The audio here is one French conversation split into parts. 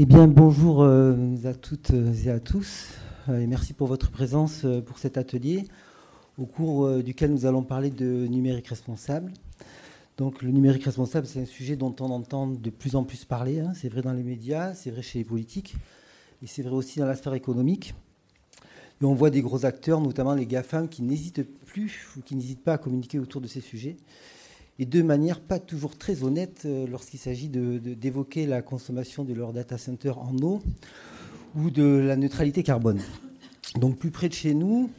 Eh bien, bonjour euh, à toutes et à tous, euh, et merci pour votre présence euh, pour cet atelier, au cours duquel nous allons parler de numérique responsable. Donc, le numérique responsable, c'est un sujet dont on entend de plus en plus parler. Hein. C'est vrai dans les médias, c'est vrai chez les politiques, et c'est vrai aussi dans la sphère économique. On voit des gros acteurs, notamment les GAFAM, qui n'hésitent plus ou qui n'hésitent pas à communiquer autour de ces sujets et de manière pas toujours très honnête euh, lorsqu'il s'agit d'évoquer la consommation de leur data center en eau ou de la neutralité carbone. Donc plus près de chez nous,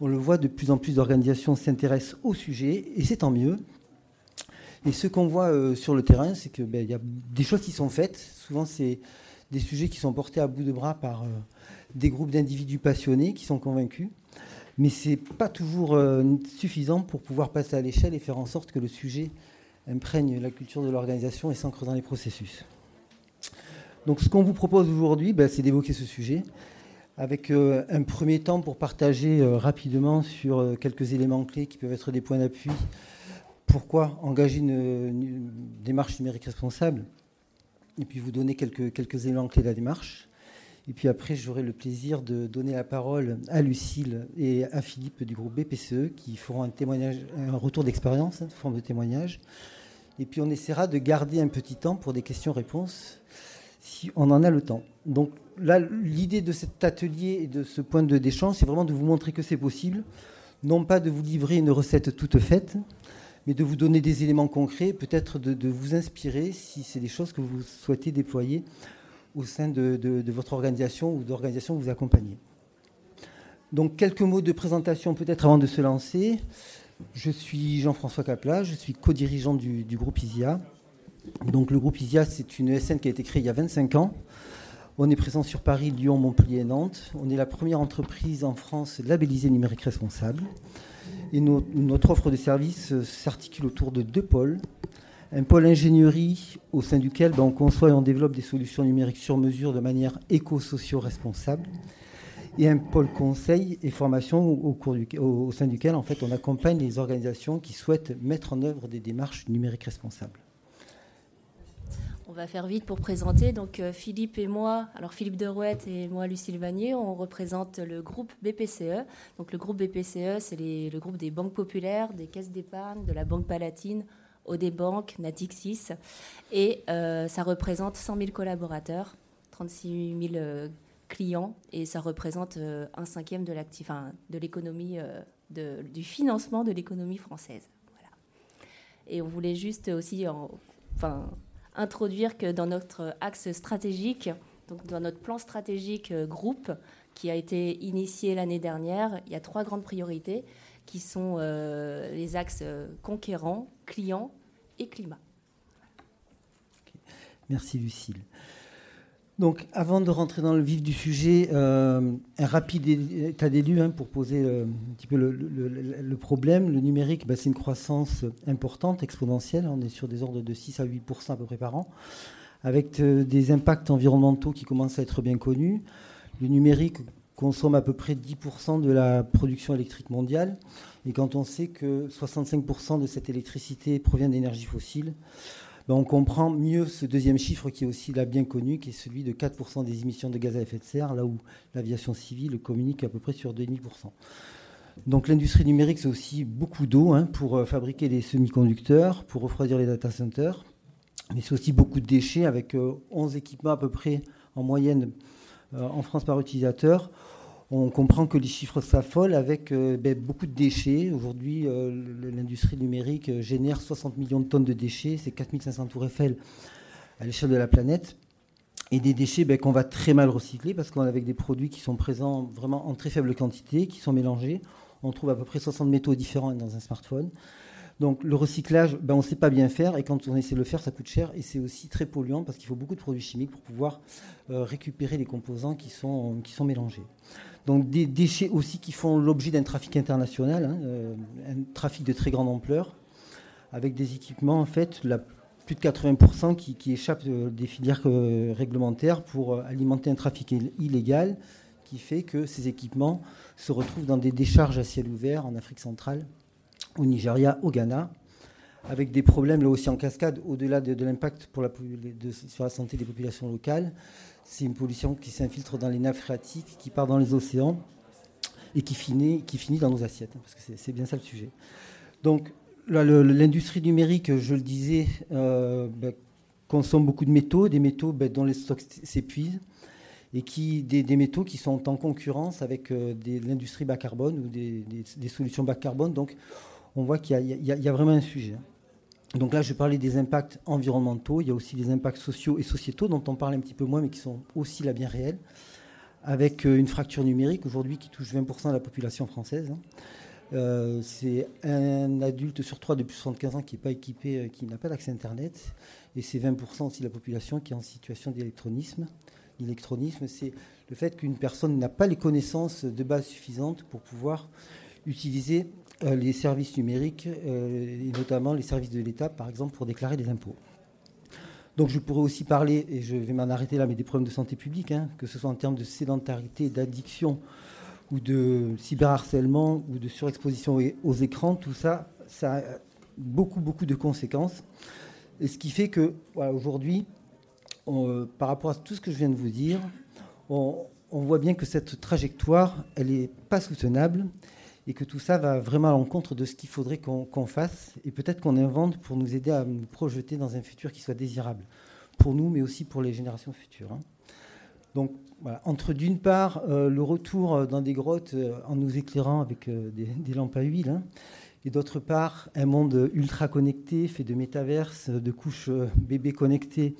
on le voit, de plus en plus d'organisations s'intéressent au sujet, et c'est tant mieux. Et ce qu'on voit euh, sur le terrain, c'est qu'il ben, y a des choses qui sont faites. Souvent, c'est des sujets qui sont portés à bout de bras par euh, des groupes d'individus passionnés qui sont convaincus mais ce n'est pas toujours euh, suffisant pour pouvoir passer à l'échelle et faire en sorte que le sujet imprègne la culture de l'organisation et s'ancre dans les processus. Donc ce qu'on vous propose aujourd'hui, ben, c'est d'évoquer ce sujet avec euh, un premier temps pour partager euh, rapidement sur quelques éléments clés qui peuvent être des points d'appui. Pourquoi engager une, démarche numérique responsable? Et puis vous donner quelques, quelques éléments clés de la démarche. Et puis après, j'aurai le plaisir de donner la parole à Lucille et à Philippe du groupe BPCE qui feront un, témoignage, un retour d'expérience, hein, forme de témoignage. Et puis on essaiera de garder un petit temps pour des questions-réponses si on en a le temps. Donc là, l'idée de cet atelier et de ce point de d'échange, c'est vraiment de vous montrer que c'est possible. Non pas de vous livrer une recette toute faite, mais de vous donner des éléments concrets, peut-être de vous inspirer si c'est des choses que vous souhaitez déployer au sein de, votre organisation ou d'organisations que vous accompagnez. Donc quelques mots de présentation peut-être avant de se lancer. Je suis Jean-François Capla, je suis co-dirigeant du, groupe ISIA. Donc le groupe ISIA, c'est une ESN qui a été créée il y a 25 ans. On est présent sur Paris, Lyon, Montpellier et Nantes. On est la première entreprise en France labellisée numérique responsable. Et notre offre de services s'articule autour de deux pôles un pôle ingénierie au sein duquel ben, on conçoit et on développe des solutions numériques sur mesure de manière éco-socio-responsable, et un pôle conseil et formation au, cours au, sein duquel en fait, on accompagne les organisations qui souhaitent mettre en œuvre des démarches numériques responsables. On va faire vite pour présenter. Donc euh, Philippe et moi, alors Philippe Derouette et moi, Lucille Vanier, on représente le groupe BPCE. Donc le groupe BPCE, c'est le groupe des banques populaires, des caisses d'épargne, de la Banque Palatine, Bank, Natixis. Et euh, ça représente 100 000 collaborateurs, 36 000 euh, clients, et ça représente euh, un cinquième de de l'économie, du financement de l'économie française. Et on voulait juste aussi enfin, introduire que dans notre axe stratégique, donc dans notre plan stratégique groupe, qui a été initié l'année dernière, il y a trois grandes priorités qui sont les axes conquérants, clients et climat. Merci Lucille. Donc, avant de rentrer dans le vif du sujet, euh, un rapide état des hein, pour poser euh, un petit peu le, problème. Le numérique, bah, c'est une croissance importante, exponentielle. On est sur des ordres de 6 à 8% à peu près par an, avec euh, des impacts environnementaux qui commencent à être bien connus. Le numérique consomme à peu près 10% de la production électrique mondiale. Et quand on sait que 65% de cette électricité provient d'énergie fossile, ben, on comprend mieux ce deuxième chiffre qui est aussi là bien connu, qui est celui de 4% des émissions de gaz à effet de serre, là où l'aviation civile communique à peu près sur 2,5%. Donc l'industrie numérique, c'est aussi beaucoup d'eau hein, pour euh, fabriquer les semi-conducteurs, pour refroidir les data centers, mais c'est aussi beaucoup de déchets avec 11 euh, équipements à peu près en moyenne en France par utilisateur on comprend que les chiffres s'affolent avec euh, ben, beaucoup de déchets. Aujourd'hui, euh, l'industrie numérique euh, génère 60 millions de tonnes de déchets, c'est 4500 tours Eiffel à l'échelle de la planète. Et des déchets ben, qu'on va très mal recycler parce qu'on a avec des produits qui sont présents vraiment en très faible quantité, qui sont mélangés. On trouve à peu près 60 métaux différents dans un smartphone. Donc le recyclage, ben, on ne sait pas bien faire et quand on essaie de le faire, ça coûte cher et c'est aussi très polluant parce qu'il faut beaucoup de produits chimiques pour pouvoir récupérer les composants qui sont, mélangés. Donc des déchets aussi qui font l'objet d'un trafic international, hein, euh, un trafic de très grande ampleur, avec des équipements, en fait, plus de 80% qui, échappent euh, des filières euh, réglementaires pour alimenter un trafic illégal qui fait que ces équipements se retrouvent dans des décharges à ciel ouvert en Afrique centrale, au Nigeria, au Ghana, avec des problèmes là aussi en cascade, au-delà de, l'impact sur la santé des populations locales. C'est une pollution qui s'infiltre dans les nappes phréatiques, qui part dans les océans et qui finit, dans nos assiettes, parce que c'est bien ça le sujet. Donc l'industrie numérique, je le disais, euh, ben, consomme beaucoup de métaux, des métaux ben, dont les stocks s'épuisent, et qui, des, métaux qui sont en concurrence avec euh, l'industrie bas carbone ou des, solutions bas carbone. Donc on voit qu'il y, a vraiment un sujet. Donc là, je parlais des impacts environnementaux, il y a aussi des impacts sociaux et sociétaux dont on parle un petit peu moins, mais qui sont aussi là bien réels, avec euh, une fracture numérique aujourd'hui qui touche 20% de la population française. Hein. Euh, c'est un adulte sur trois de plus de 75 ans qui n'est pas équipé, qui n'a pas d'accès Internet. Et c'est 20% aussi de la population qui est en situation d'électronisme. L'électronisme, c'est le fait qu'une personne n'a pas les connaissances de base suffisantes pour pouvoir utiliser euh, les services numériques, et notamment les services de l'État, par exemple, pour déclarer des impôts. Donc je pourrais aussi parler, et je vais m'en arrêter là, mais des problèmes de santé publique, hein, que ce soit en termes de sédentarité, d'addiction ou de cyberharcèlement ou de surexposition aux écrans, tout ça, ça a beaucoup, beaucoup de conséquences. Et ce qui fait que, aujourd'hui, par rapport à tout ce que je viens de vous dire, on, voit bien que cette trajectoire, elle n'est pas soutenable et que tout ça va vraiment à l'encontre de ce qu'il faudrait qu'on fasse et peut-être qu'on invente pour nous aider à nous projeter dans un futur qui soit désirable pour nous, mais aussi pour les générations futures. Hein. Donc, entre d'une part euh, le retour euh, dans des grottes euh, en nous éclairant avec des, lampes à huile, hein, et d'autre part un monde ultra connecté, fait de métaverses, de couches bébés connectées,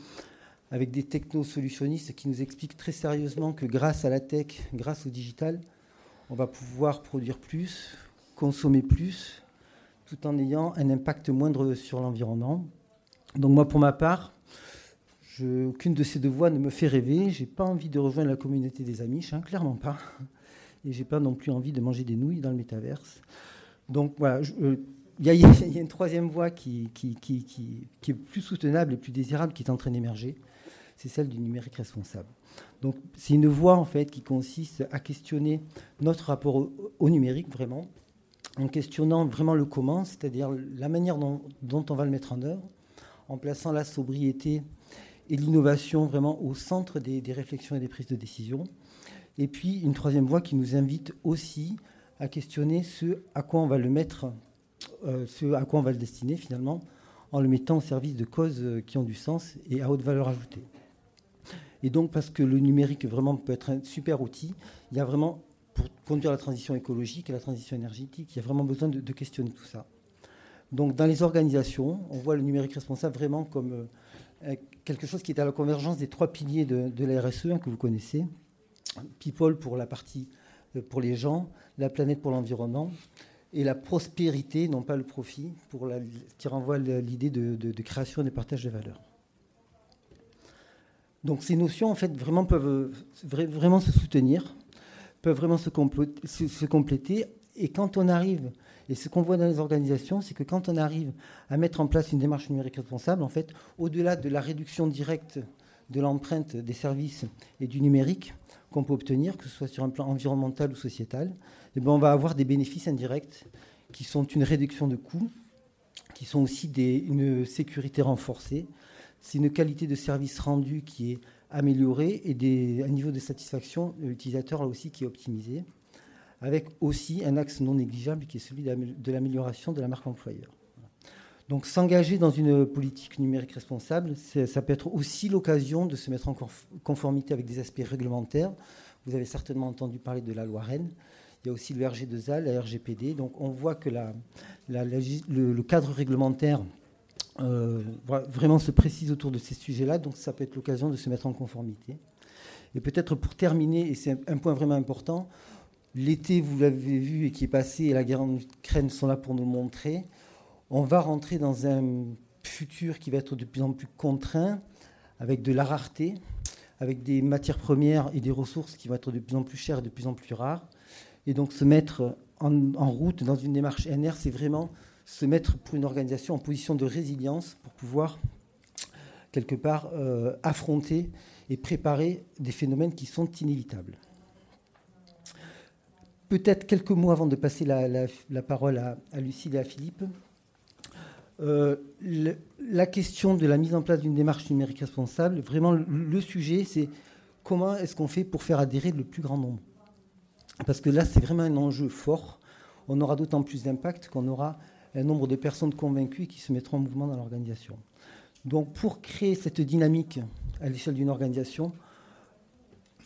avec des techno-solutionnistes qui nous expliquent très sérieusement que grâce à la tech, grâce au digital, on va pouvoir produire plus, consommer plus, tout en ayant un impact moindre sur l'environnement. Donc moi, pour ma part, aucune de ces deux voies ne me fait rêver. J'ai pas envie de rejoindre la communauté des amis, hein, clairement pas. Et j'ai pas non plus envie de manger des nouilles dans le métaverse. Donc voilà, euh, il y, a une troisième voie qui, est plus soutenable et plus désirable qui est en train d'émerger. C'est celle du numérique responsable. Donc c'est une voie en fait qui consiste à questionner notre rapport au, numérique vraiment, en questionnant vraiment le comment, c'est-à-dire la manière dont, on va le mettre en œuvre, en plaçant la sobriété et l'innovation vraiment au centre des, réflexions et des prises de décision. Et puis une troisième voie qui nous invite aussi à questionner ce à quoi on va le mettre, euh, ce à quoi on va le destiner finalement, en le mettant au service de causes qui ont du sens et à haute valeur ajoutée. Et donc parce que le numérique vraiment peut être un super outil, il y a vraiment pour conduire la transition écologique et la transition énergétique, il y a vraiment besoin de, de questionner tout ça. Donc dans les organisations, on voit le numérique responsable vraiment comme euh, quelque chose qui est à la convergence des trois piliers de, la RSE hein, que vous connaissez. People pour la partie euh, pour les gens, la planète pour l'environnement et la prospérité, non pas le profit, pour la, qui renvoie l'idée de, création et de partage de valeurs. Donc ces notions, en fait, vraiment peuvent vraiment se soutenir, peuvent vraiment se, compléter. Et quand on arrive et ce qu'on voit dans les organisations, c'est que quand on arrive à mettre en place une démarche numérique responsable, en fait, au-delà de la réduction directe de l'empreinte des services et du numérique qu'on peut obtenir, que ce soit sur un plan environnemental ou sociétal, eh ben, on va avoir des bénéfices indirects qui sont une réduction de coûts, qui sont aussi une sécurité renforcée, c'est une qualité de service rendu qui est améliorée et un niveau de satisfaction de l'utilisateur là aussi qui est optimisé avec aussi un axe non négligeable qui est celui de l'amélioration de la marque employeur. Donc s'engager dans une politique numérique responsable, ça peut être aussi l'occasion de se mettre en conformité avec des aspects réglementaires. Vous avez certainement entendu parler de la loi Rennes. Il y a aussi le RG2A, la RGPD. Donc on voit que le, cadre réglementaire euh, vraiment se précise autour de ces sujets-là. Donc ça peut être l'occasion de se mettre en conformité. Et peut-être pour terminer, et c'est un point vraiment important, L'été, vous l'avez vu, et qui est passé, et la guerre en Ukraine sont là pour nous montrer. On va rentrer dans un futur qui va être de plus en plus contraint, avec de la rareté, avec des matières premières et des ressources qui vont être de plus en plus chères et de plus en plus rares. Et donc se mettre en, route dans une démarche NR, c'est vraiment se mettre pour une organisation en position de résilience pour pouvoir, quelque part, euh, affronter et préparer des phénomènes qui sont inévitables. Peut-être quelques mots avant de passer la, parole à, Lucille et à Philippe. la question de la mise en place d'une démarche numérique responsable, vraiment le sujet, c'est comment est-ce qu'on fait pour faire adhérer le plus grand nombre? Parce que là, c'est vraiment un enjeu fort. On aura d'autant plus d'impact qu'on aura un nombre de personnes convaincues qui se mettront en mouvement dans l'organisation. Donc pour créer cette dynamique à l'échelle d'une organisation,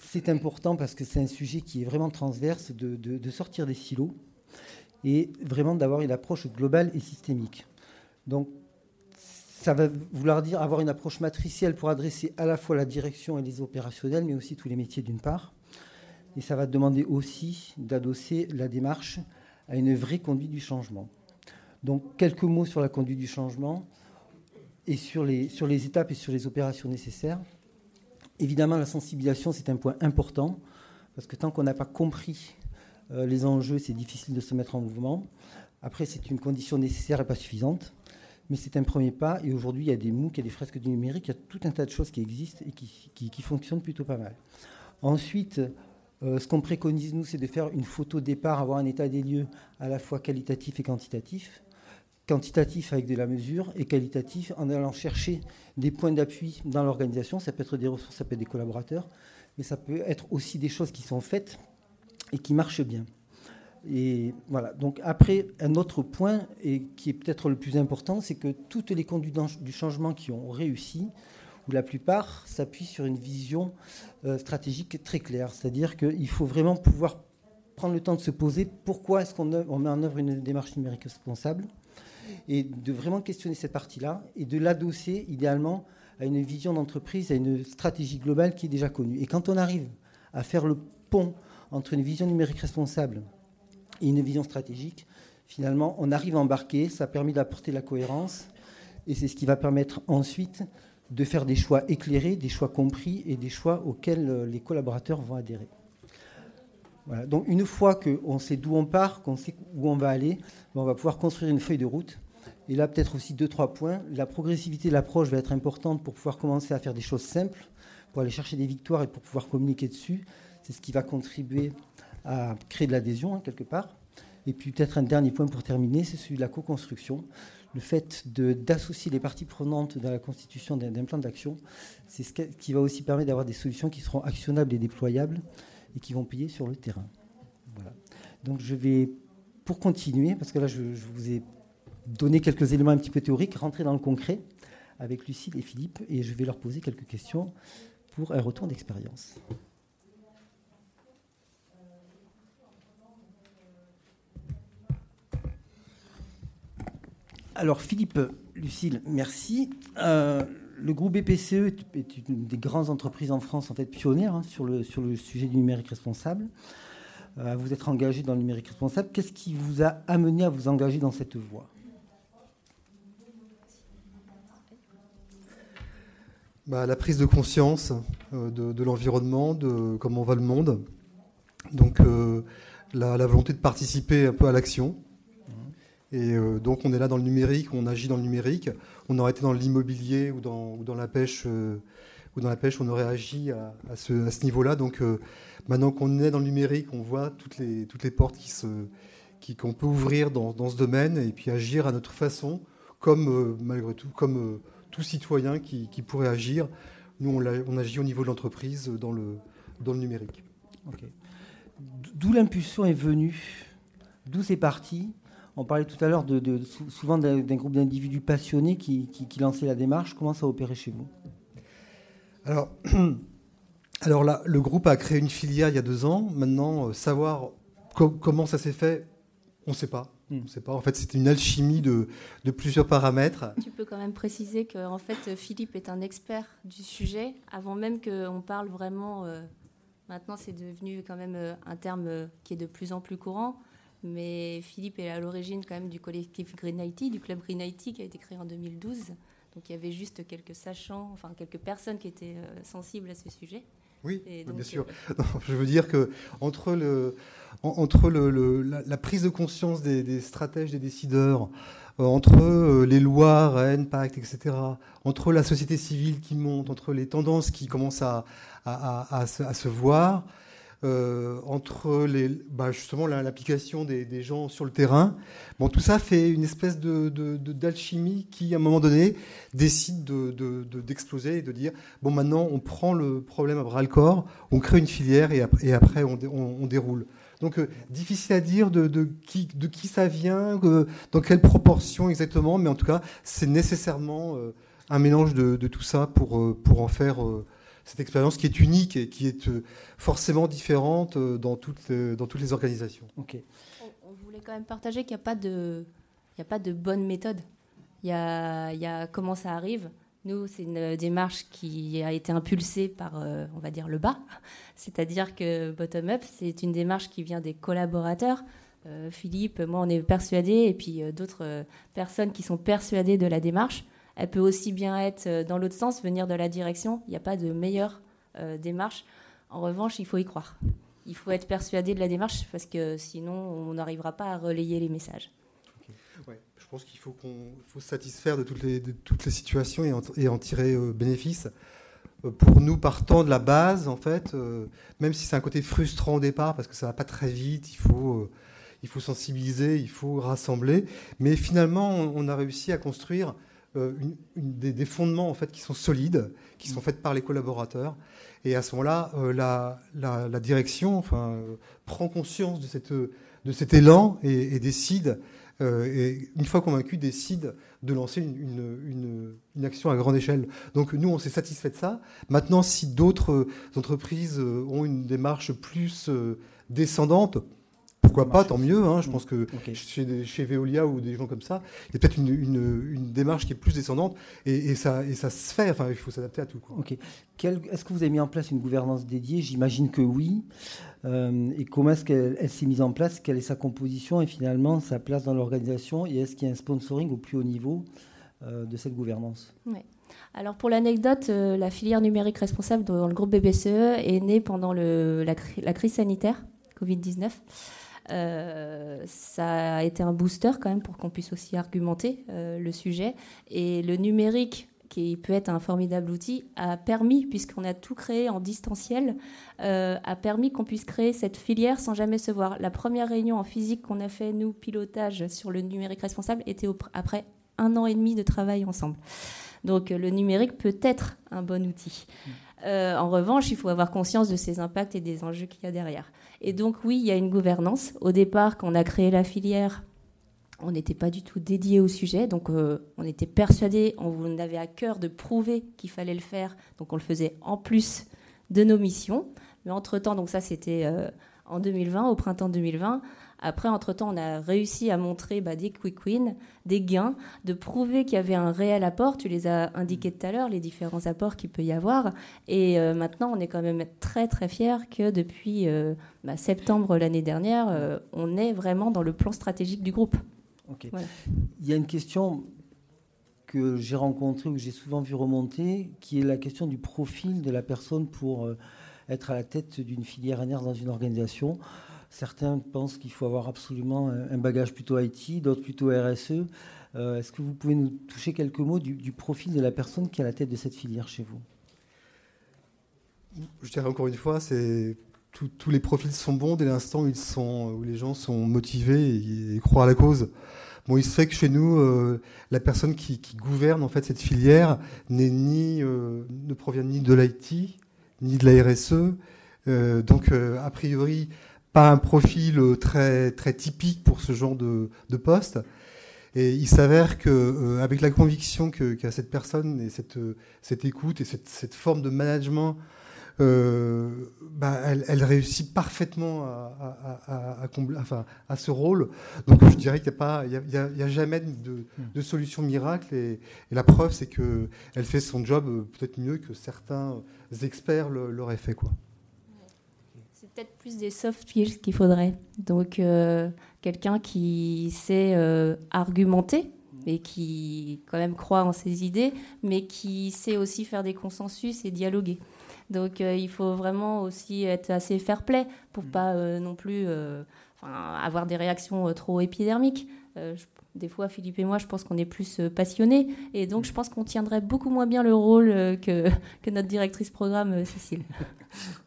c'est important parce que c'est un sujet qui est vraiment transverse de, sortir des silos et vraiment d'avoir une approche globale et systémique. Donc ça va vouloir dire avoir une approche matricielle pour adresser à la fois la direction et les opérationnels, mais aussi tous les métiers d'une part. Et ça va demander aussi d'adosser la démarche à une vraie conduite du changement. Donc quelques mots sur la conduite du changement et sur les, sur les étapes et sur les opérations nécessaires. Évidemment, la sensibilisation, c'est un point important, parce que tant qu'on n'a pas compris euh, les enjeux, c'est difficile de se mettre en mouvement. Après, c'est une condition nécessaire et pas suffisante mais c'est un premier pas. Et aujourd'hui, il y a des MOOC, il y a des fresques du numérique, il y a tout un tas de choses qui existent et qui, fonctionnent plutôt pas mal. Ensuite, euh, ce qu'on préconise, nous, c'est de faire une photo départ, avoir un état des lieux à la fois qualitatif et quantitatif. Quantitatif avec de la mesure et qualitatif en allant chercher des points d'appui dans l'organisation. Ça peut être des ressources, ça peut être des collaborateurs, mais ça peut être aussi des choses qui sont faites et qui marchent bien. Et voilà. Donc après, un autre point, et qui est peut-être le plus important, c'est que toutes les conduites du changement qui ont réussi, ou la plupart, s'appuient sur une vision euh, stratégique très claire. C'est-à-dire qu'il faut vraiment pouvoir prendre le temps de se poser pourquoi est-ce qu'on met en œuvre une démarche numérique responsable, et de vraiment questionner cette partie-là, et de l'adosser idéalement à une vision d'entreprise, à une stratégie globale qui est déjà connue. Et quand on arrive à faire le pont entre une vision numérique responsable et une vision stratégique, finalement, on arrive à embarquer, ça a permis d'apporter la cohérence, et c'est ce qui va permettre ensuite de faire des choix éclairés, des choix compris et des choix auxquels euh, les collaborateurs vont adhérer. Donc une fois qu'on sait d'où on part, qu'on sait où on va aller, ben, on va pouvoir construire une feuille de route. Et là, peut-être aussi deux, trois points. La progressivité de l'approche va être importante pour pouvoir commencer à faire des choses simples, pour aller chercher des victoires et pour pouvoir communiquer dessus. C'est ce qui va contribuer à créer de l'adhésion, hein, quelque part. Et puis peut-être un dernier point pour terminer, c'est celui de la co-construction. Le fait d'associer les parties prenantes dans la constitution d'un plan d'action, c'est ce qui va aussi permettre d'avoir des solutions qui seront actionnables et déployables et qui vont payer sur le terrain. Voilà. Donc je vais, pour continuer, parce que là je, vous ai donné quelques éléments un petit peu théoriques, rentrer dans le concret avec Lucille et Philippe et je vais leur poser quelques questions pour un retour d'expérience. Alors Philippe, Lucille, merci. Euh, le groupe BPCE est une des grandes entreprises en France, en fait pionnière hein, sur, le, sur le sujet du numérique responsable. Euh, vous êtes engagé dans le numérique responsable. Qu'est-ce qui vous a amené à vous engager dans cette voie? Bah, La prise de conscience euh, de, l'environnement, de comment va le monde. Donc la, volonté de participer un peu à l'action. Et euh, donc on est là dans le numérique, on agit dans le numérique. On aurait été dans l'immobilier ou dans, la pêche, euh, ou dans la pêche, on aurait agi à, ce, niveau-là. Donc euh, maintenant qu'on est dans le numérique, on voit toutes les, portes qu'on peut ouvrir dans, ce domaine et puis agir à notre façon, comme tout, citoyen qui, pourrait agir. Nous, on, agit au niveau de l'entreprise dans le, dans le numérique. D'où l'impulsion est venue, d'où c'est parti? On parlait tout à l'heure de, souvent d'un groupe d'individus passionnés qui, qui, lançaient la démarche. Comment ça a opéré chez vous? Alors, alors là, le groupe a créé une filière il y a deux ans. Maintenant, euh, savoir comment ça s'est fait, on ne sait pas. Hmm. On sait pas. En fait, c'est une alchimie de, plusieurs paramètres. Tu peux quand même préciser que en fait, Philippe est un expert du sujet. Avant même qu'on parle vraiment, euh, maintenant c'est devenu quand même euh, un terme qui est de plus en plus courant. Mais Philippe est à l'origine quand même du collectif Green IT, du club Green IT qui a été créé en 2012. Donc il y avait juste quelques sachants, enfin quelques personnes qui étaient euh, sensibles à ce sujet. Oui, bien sûr. Euh, je veux dire que entre, le, entre le, la, prise de conscience des, stratèges, des décideurs, euh, entre les lois, Rennes, Pacte, etc., entre la société civile qui monte, entre les tendances qui commencent à, à, à, se, à se, voir, euh, entre bah, justement l'application des, gens sur le terrain. Bon, tout ça fait une espèce de, d'alchimie qui, à un moment donné, décide d'exploser et de dire bon, maintenant, on prend le problème à bras le corps, on crée une filière et, après, on, déroule. Donc, euh, difficile à dire de, qui, de qui ça vient, dans quelle proportion exactement, mais en tout cas, c'est nécessairement euh, un mélange de, tout ça pour, pour en faire cette expérience qui est unique et qui est euh, forcément différente euh, dans toutes, dans toutes les organisations. On, voulait quand même partager qu'il n'y a, pas de, il a pas de bonne méthode. Il y a, il y a comment ça arrive. Nous, c'est une démarche qui a été impulsée par, euh, on va dire, le bas. C'est-à-dire que bottom-up, c'est une démarche qui vient des collaborateurs. Philippe, moi, on est persuadés, et puis d'autres personnes qui sont persuadées de la démarche. Elle peut aussi bien être euh, dans l'autre sens, venir de la direction. Il n'y a pas de meilleure euh, démarche. En revanche, il faut y croire. Il faut être persuadé de la démarche parce que sinon, on n'arrivera pas à relayer les messages. je pense qu'il faut satisfaire de toutes les, situations et en, tirer euh, bénéfice. Pour nous, partant de la base, en fait, même si c'est un côté frustrant au départ parce que ça va pas très vite, il faut sensibiliser, il faut rassembler, mais finalement, on a réussi à construire euh, des, fondements en fait qui sont solides, qui sont faits par les collaborateurs. Et à ce moment-là, euh, la, direction enfin, euh, prend conscience de, cette, de cet élan et, décide, et une fois convaincu, décide de lancer une, une, action à grande échelle. Donc nous, on s'est satisfait de ça. Maintenant, si d'autres entreprises ont une démarche plus descendante, pourquoi pas, tant mieux. Hein. Je pense que chez, Veolia ou des gens comme ça, il y a peut-être une, démarche qui est plus descendante et, ça, et ça se fait. Enfin, il faut s'adapter à tout. Est-ce que vous avez mis en place une gouvernance dédiée? J'imagine que oui. Euh, et comment est-ce qu'elle s'est mise en place? Quelle est sa composition et finalement sa place dans l'organisation? Et est-ce qu'il y a un sponsoring au plus haut niveau euh, de cette gouvernance? Alors pour l'anecdote, euh, la filière numérique responsable dans le groupe BBCE est née pendant le, la, la, crise sanitaire Covid-19. Euh, ça a été un booster quand même pour qu'on puisse aussi argumenter euh, le sujet. Et le numérique, qui peut être un formidable outil, a permis, puisqu'on a tout créé en distanciel, euh, a permis qu'on puisse créer cette filière sans jamais se voir. La première réunion en physique qu'on a fait, nous, pilotage sur le numérique responsable, était après un an et demi de travail ensemble. Donc le numérique peut être un bon outil. Mmh. en revanche, il faut avoir conscience de ses impacts et des enjeux qu'il y a derrière. Et donc oui, il y a une gouvernance. Au départ, quand on a créé la filière, on n'était pas du tout dédié au sujet, donc euh, on était persuadé, on avait à cœur de prouver qu'il fallait le faire, donc on le faisait en plus de nos missions. Mais entre-temps, donc ça c'était euh, en 2020, au printemps 2020, après, entre-temps, on a réussi à montrer bah, des quick wins, des gains, de prouver qu'il y avait un réel apport. Tu les as indiqués tout à l'heure, les différents apports qu'il peut y avoir. Et euh, maintenant, on est quand même très très fiers que depuis euh, bah, septembre l'année dernière, euh, on est vraiment dans le plan stratégique du groupe. Il y a une question que j'ai rencontrée ou que j'ai souvent vu remonter, qui est la question du profil de la personne pour être à la tête d'une filière NR dans une organisation. Certains pensent qu'il faut avoir absolument un bagage plutôt IT, d'autres plutôt RSE. Euh, est-ce que vous pouvez nous toucher quelques mots du, profil de la personne qui est à la tête de cette filière chez vous? Je dirais encore une fois, c'est tous les profils sont bons dès l'instant où, les gens sont motivés et, croient à la cause. Bon, il se fait que chez nous, euh, la personne qui, gouverne en fait cette filière n'est ni, euh, ne provient ni de l'IT ni de la RSE. donc, a priori, pas un profil euh, très, très typique pour ce genre de, de poste. Et il s'avère que, euh, avec la conviction qu'a cette personne et cette, cette écoute et cette, cette forme de management, euh, bah, elle, elle, réussit parfaitement à, à, à, combler, enfin, à ce rôle. Donc je dirais qu'il n'y a, pas, il y a, il y a jamais de, de, solution miracle. Et, et la preuve, c'est qu'elle fait son job peut-être mieux que certains experts l'auraient fait. Quoi peut-être plus des soft skills qu'il faudrait. Donc, euh, quelqu'un qui sait euh, argumenter, mais qui quand même croit en ses idées, mais qui sait aussi faire des consensus et dialoguer. Donc, euh, il faut vraiment aussi être assez fair-play pour mm. pas non plus avoir des réactions trop épidermiques. des fois, Philippe et moi, je pense qu'on est plus passionnés. Et donc, je pense qu'on tiendrait beaucoup moins bien le rôle que, que notre directrice programme, Cécile.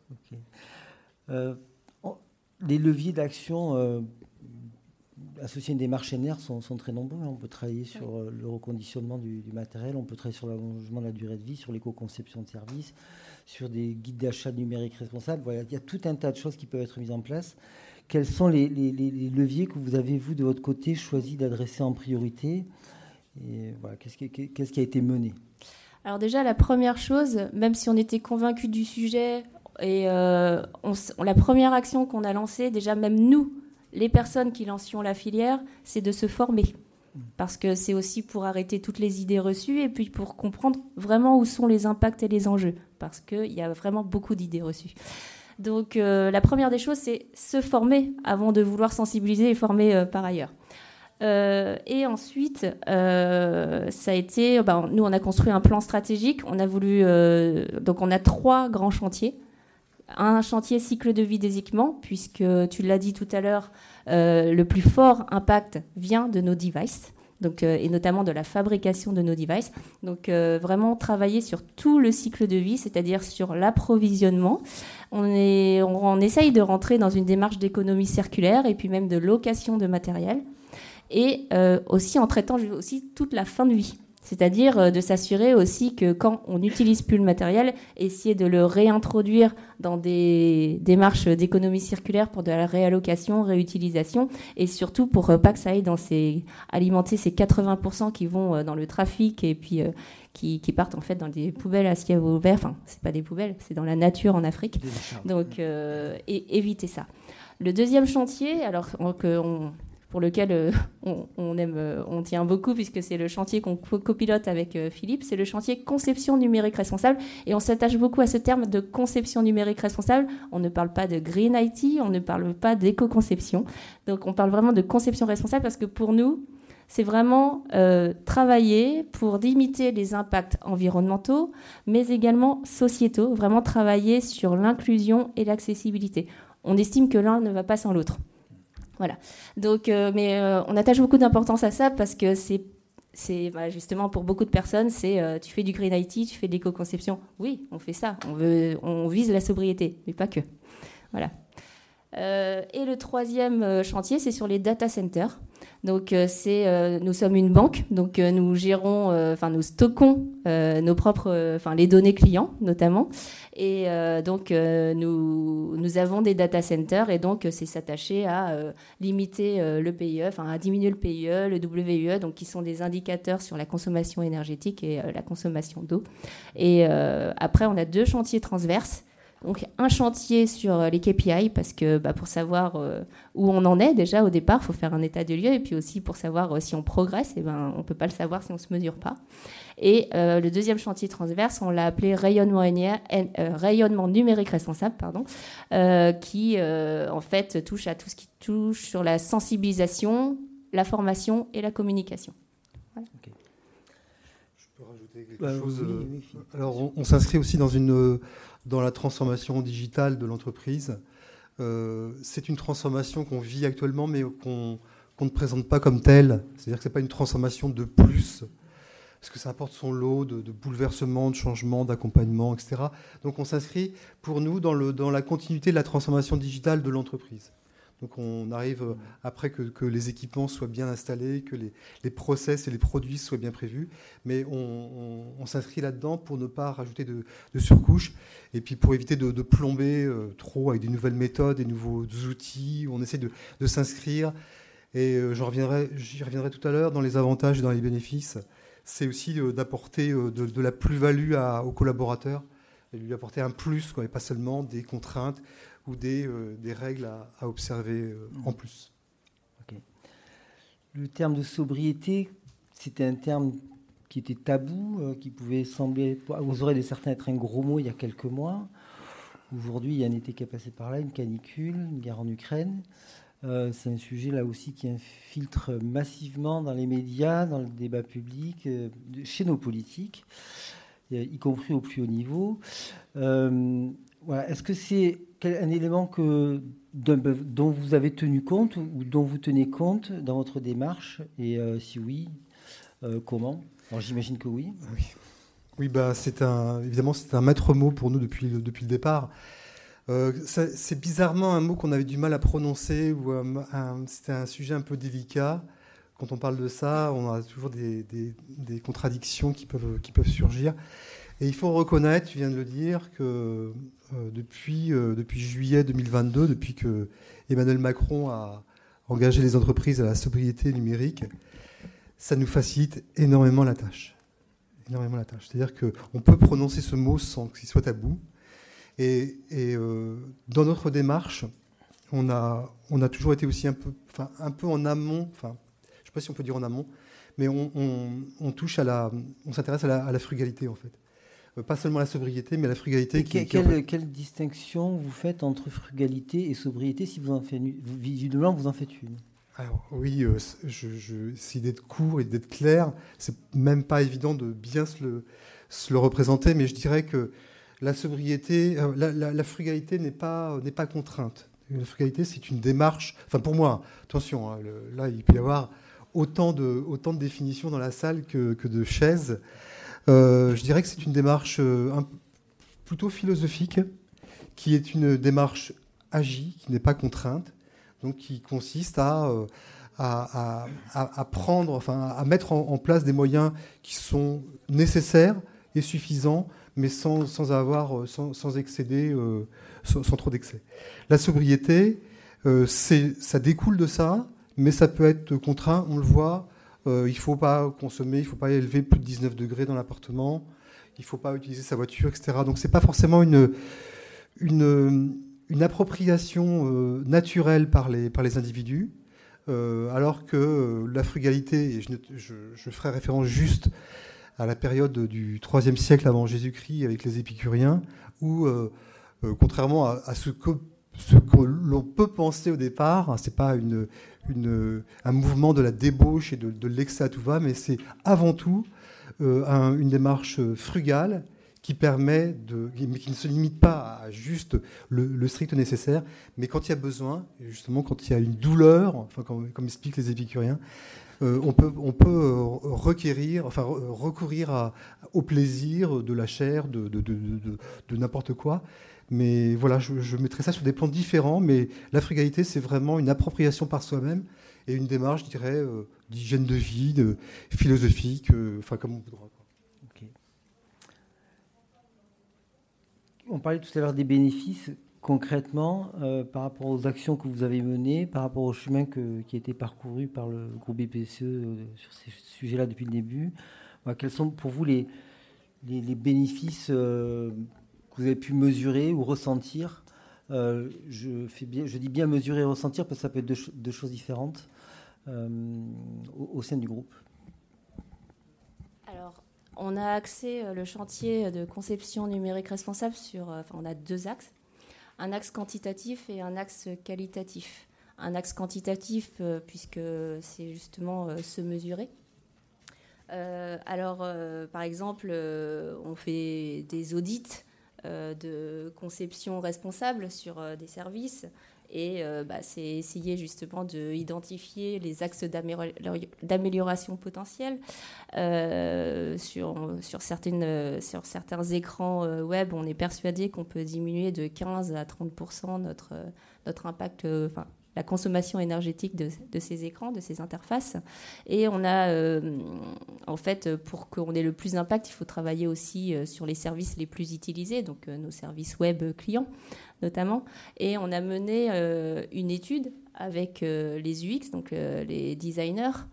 Euh, les leviers d'action euh, associés à une démarche NR sont, très nombreux. On peut travailler sur euh, le reconditionnement du, matériel, on peut travailler sur l'allongement de la durée de vie, sur l'éco-conception de services, sur des guides d'achat numériques responsables. Voilà, il y a tout un tas de choses qui peuvent être mises en place. Quels sont les, leviers que vous avez, vous, de votre côté, choisi d'adresser en priorité? Et voilà, qu'est-ce qui, a été mené? Alors déjà, la première chose, même si on était convaincu du sujet, et euh, la première action qu'on a lancée, déjà même nous, les personnes qui lancions la filière, c'est de se former. Parce que c'est aussi pour arrêter toutes les idées reçues et puis pour comprendre vraiment où sont les impacts et les enjeux. Parce qu'il y a vraiment beaucoup d'idées reçues. Donc euh, la première des choses, c'est se former avant de vouloir sensibiliser et former euh, par ailleurs. et ensuite, ça a été, ben, nous on a construit un plan stratégique. On a voulu, donc on a trois grands chantiers un chantier cycle de vie des puisque tu l'as dit tout à l'heure, euh, le plus fort impact vient de nos devices. Donc, euh, et notamment de la fabrication de nos devices. Donc euh, vraiment travailler sur tout le cycle de vie, c'est-à-dire sur l'approvisionnement. On, on, essaye de rentrer dans une démarche d'économie circulaire et puis même de location de matériel. Et aussi en traitant aussi toute la fin de vie. C'est-à-dire euh, de s'assurer aussi que quand on n'utilise plus le matériel, essayer de le réintroduire dans des démarches d'économie circulaire pour de la réallocation, réutilisation, et surtout pour euh, pas que ça aille dans ces alimenter ces 80% qui vont euh, dans le trafic et puis qui, partent en fait dans des poubelles à ciel ouvert. Enfin, c'est pas des poubelles, c'est dans la nature en Afrique. Donc, et éviter ça. Le deuxième chantier, alors qu'on pour lequel euh, on, aime, euh, on tient beaucoup puisque c'est le chantier qu'on copilote avec euh, Philippe, c'est le chantier conception numérique responsable. Et on s'attache beaucoup à ce terme de conception numérique responsable. On ne parle pas de green IT, on ne parle pas d'éco-conception. Donc on parle vraiment de conception responsable parce que pour nous, c'est vraiment travailler pour limiter les impacts environnementaux, mais également sociétaux, vraiment travailler sur l'inclusion et l'accessibilité. On estime que l'un ne va pas sans l'autre. Voilà. Donc, euh, mais euh, on attache beaucoup d'importance à ça parce que c'est bah, justement pour beaucoup de personnes, c'est euh, tu fais du green IT, tu fais de l'éco-conception. Oui, on fait ça. On vise la sobriété, mais pas que. Voilà. et le troisième chantier, c'est sur les data centers. Donc, euh, c'est, euh, nous sommes une banque, donc euh, nous gérons, enfin nous stockons nos propres, enfin les données clients notamment, et donc nous, nous avons des data centers et donc c'est s'attacher à limiter le PIE, enfin à diminuer le PIE, le WIE, donc qui sont des indicateurs sur la consommation énergétique et la consommation d'eau. Et après, on a deux chantiers transverses. Donc un chantier sur euh, les KPI parce que bah, pour savoir euh, où on en est déjà au départ, il faut faire un état de lieu et puis aussi pour savoir euh, si on progresse, et eh ben on peut pas le savoir si on se mesure pas. Et le deuxième chantier transverse, on l'a appelé rayonnement, rayonnement numérique responsable, pardon, qui en fait touche à tout ce qui touche sur la sensibilisation, la formation et la communication. Je peux rajouter quelque chose. alors on, on s'inscrit aussi dans une dans la transformation digitale de l'entreprise. Euh, c'est une transformation qu'on vit actuellement, mais qu'on ne présente pas comme telle. C'est-à-dire que ce n'est pas une transformation de plus, parce que ça apporte son lot de, de bouleversements, de changements, d'accompagnement, etc. Donc on s'inscrit pour nous dans, le, dans la continuité de la transformation digitale de l'entreprise. Donc on arrive euh, après que, les équipements soient bien installés, que les, process et les produits soient bien prévus, mais on, s'inscrit là-dedans pour ne pas rajouter de, surcouches et puis pour éviter de, plomber euh, trop avec des nouvelles méthodes, des nouveaux outils. On essaie de, s'inscrire et euh, j'y reviendrai, reviendrai tout à l'heure dans les avantages et dans les bénéfices. C'est aussi d'apporter de, la plus-value aux collaborateurs et lui apporter un plus, quoi, et pas seulement des contraintes ou des, euh, des règles à, observer euh, en plus. Le terme de sobriété, c'était un terme qui était tabou, euh, qui pouvait sembler, aux oreilles de certains, être un gros mot il y a quelques mois. Aujourd'hui, il y a un été qui est passé par là, une canicule, une guerre en Ukraine. c'est un sujet là aussi qui infiltre massivement dans les médias, dans le débat public, chez nos politiques, y compris au plus haut niveau. Est-ce que c'est un élément que, dont vous avez tenu compte ou dont vous tenez compte dans votre démarche Et euh, si oui, euh, comment? Alors j'imagine que oui. Oui, bah, évidemment c'est un maître mot pour nous depuis le, départ. c'est bizarrement un mot qu'on avait du mal à prononcer, ou c'était un sujet un peu délicat. Quand on parle de ça, on a toujours des, contradictions qui peuvent surgir. Et il faut reconnaître, tu viens de le dire, que euh, depuis, euh, depuis juillet 2022, depuis que Emmanuel Macron a engagé les entreprises à la sobriété numérique, ça nous facilite énormément la tâche. Énormément la tâche. C'est-à-dire qu'on peut prononcer ce mot sans qu'il soit tabou. Et, et euh, dans notre démarche, on a, on a toujours été aussi un peu, enfin, un peu en amont, enfin, je ne sais pas si on peut dire en amont, mais on, touche à la, on s'intéresse à la, frugalité en fait. Euh, pas seulement la sobriété, mais la frugalité. Qui, quelle, quelle, distinction vous faites entre frugalité et sobriété si vous en faites visiblement vous en faites une alors, oui, euh, je, je d'être court et d'être clair. C'est même pas évident de bien se le, se le, représenter, mais je dirais que la sobriété, euh, la, frugalité n'est pas, n'est pas contrainte. La frugalité, c'est une démarche. Enfin, pour moi, attention, hein, là, il peut y avoir autant de, autant de définitions dans la salle que, que de chaises. Euh, je dirais que c'est une démarche euh, plutôt philosophique, qui est une démarche agie, qui n'est pas contrainte, donc qui consiste à, euh, à, prendre, enfin, à mettre en, place des moyens qui sont nécessaires et suffisants, mais sans, sans avoir, sans, excéder, sans, trop d'excès. La sobriété, ça découle de ça, mais ça peut être contraint, on le voit, euh, il ne faut pas consommer, il ne faut pas élever plus de 19 degrés dans l'appartement, il ne faut pas utiliser sa voiture, etc. Donc ce n'est pas forcément une, une, appropriation euh, naturelle par les, par les individus, euh, alors que la frugalité, et je, ferai référence juste à la période du IIIe siècle avant Jésus-Christ avec les épicuriens, où, contrairement à, ce que ce que l'on peut penser au départ, hein, ce n'est pas une, un mouvement de la débauche et de, l'excès à tout va, mais c'est avant tout euh, une démarche frugale qui permet de, qui ne se limite pas à juste le, strict nécessaire, mais quand il y a besoin, justement quand il y a une douleur, enfin comme, expliquent les épicuriens, euh, on peut, on peut euh, requérir, enfin recourir au plaisir de la chair, de, de, de n'importe quoi, mais voilà, je, mettrai ça sur des plans différents, mais la frugalité, c'est vraiment une appropriation par soi-même et une démarche, je dirais, euh, d'hygiène de vie, philosophique, euh, enfin comme on voudra. On parlait tout à l'heure des bénéfices concrètement euh, par rapport aux actions que vous avez menées, par rapport au chemin qui a été parcouru par le groupe BPCE sur ces sujets-là depuis le début. quels sont pour vous les, les, bénéfices vous avez pu mesurer ou ressentir euh, je, fais bien, je dis bien mesurer et ressentir parce que ça peut être deux, choses différentes euh, au, sein du groupe. Alors, on a axé euh, le chantier de conception numérique responsable sur. Enfin, on a deux axes un axe quantitatif et un axe qualitatif. Un axe quantitatif, puisque c'est justement se mesurer. alors, par exemple, on fait des audits de conception responsable sur euh, des services. Et euh, bah, c'est essayer justement d'identifier les axes d'amélioration potentielle sur, sur, certains écrans web. On est persuadé qu'on peut diminuer de 15 à 30 notre, notre impact, la consommation énergétique de, ces écrans, de ces interfaces. Et on a, euh, en fait, pour qu'on ait le plus d'impact, il faut travailler aussi euh, sur les services les plus utilisés, donc euh, nos services web clients notamment. Et on a mené une étude avec les UX, donc les designers.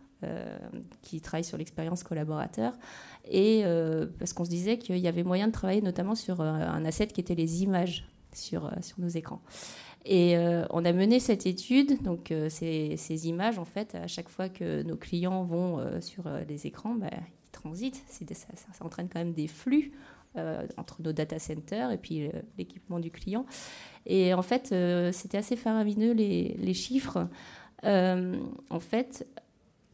qui travaillent sur l'expérience collaborateur, et parce qu'on se disait qu'il y avait moyen de travailler notamment sur un asset qui était les images sur, sur nos écrans. Et euh, on a mené cette étude, donc euh, ces, images, en fait, à chaque fois que nos clients vont euh, sur les écrans, bah, ils transitent. Ça, ça, entraîne quand même des flux entre nos data centers et puis l'équipement du client. Et en fait, c'était assez faramineux les, chiffres. en fait,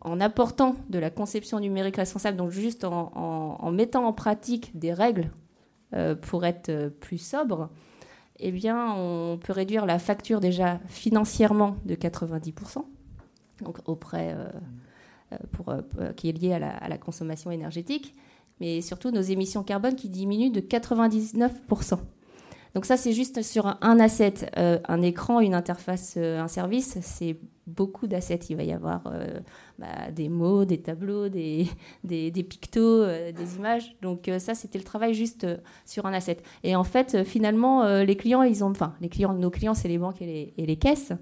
en apportant de la conception numérique responsable, donc juste en, en mettant en pratique des règles pour être plus sobre, eh bien, on peut réduire la facture déjà financièrement de 90%, donc auprès, euh, euh, euh, qui est lié à la, consommation énergétique, mais surtout nos émissions carbone qui diminuent de 99%. Donc ça, c'est juste sur un, asset, un écran, une interface, un service. C'est beaucoup d'assets. Il va y avoir bah, des mots, des tableaux, des, des, pictos, des images. Donc ça, c'était le travail juste sur un asset. Et en fait, finalement, les clients, ils ont, enfin, les clients, nos clients, c'est les banques et les, caisses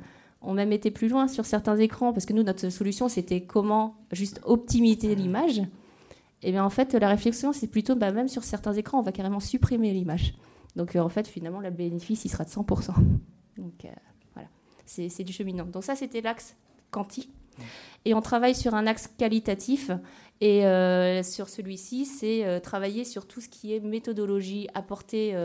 ont même été plus loin sur certains écrans, parce que nous, notre solution, c'était comment juste optimiser l'image. Et bien en fait, la réflexion, c'est plutôt, bah, même sur certains écrans, on va carrément supprimer l'image. Donc euh, en fait, finalement, le bénéfice, il sera de 100%. Donc euh, voilà, c'est du cheminant. Donc ça, c'était l'axe quantique. Et on travaille sur un axe qualitatif. Et euh, sur celui-ci, c'est travailler sur tout ce qui est méthodologie, apporter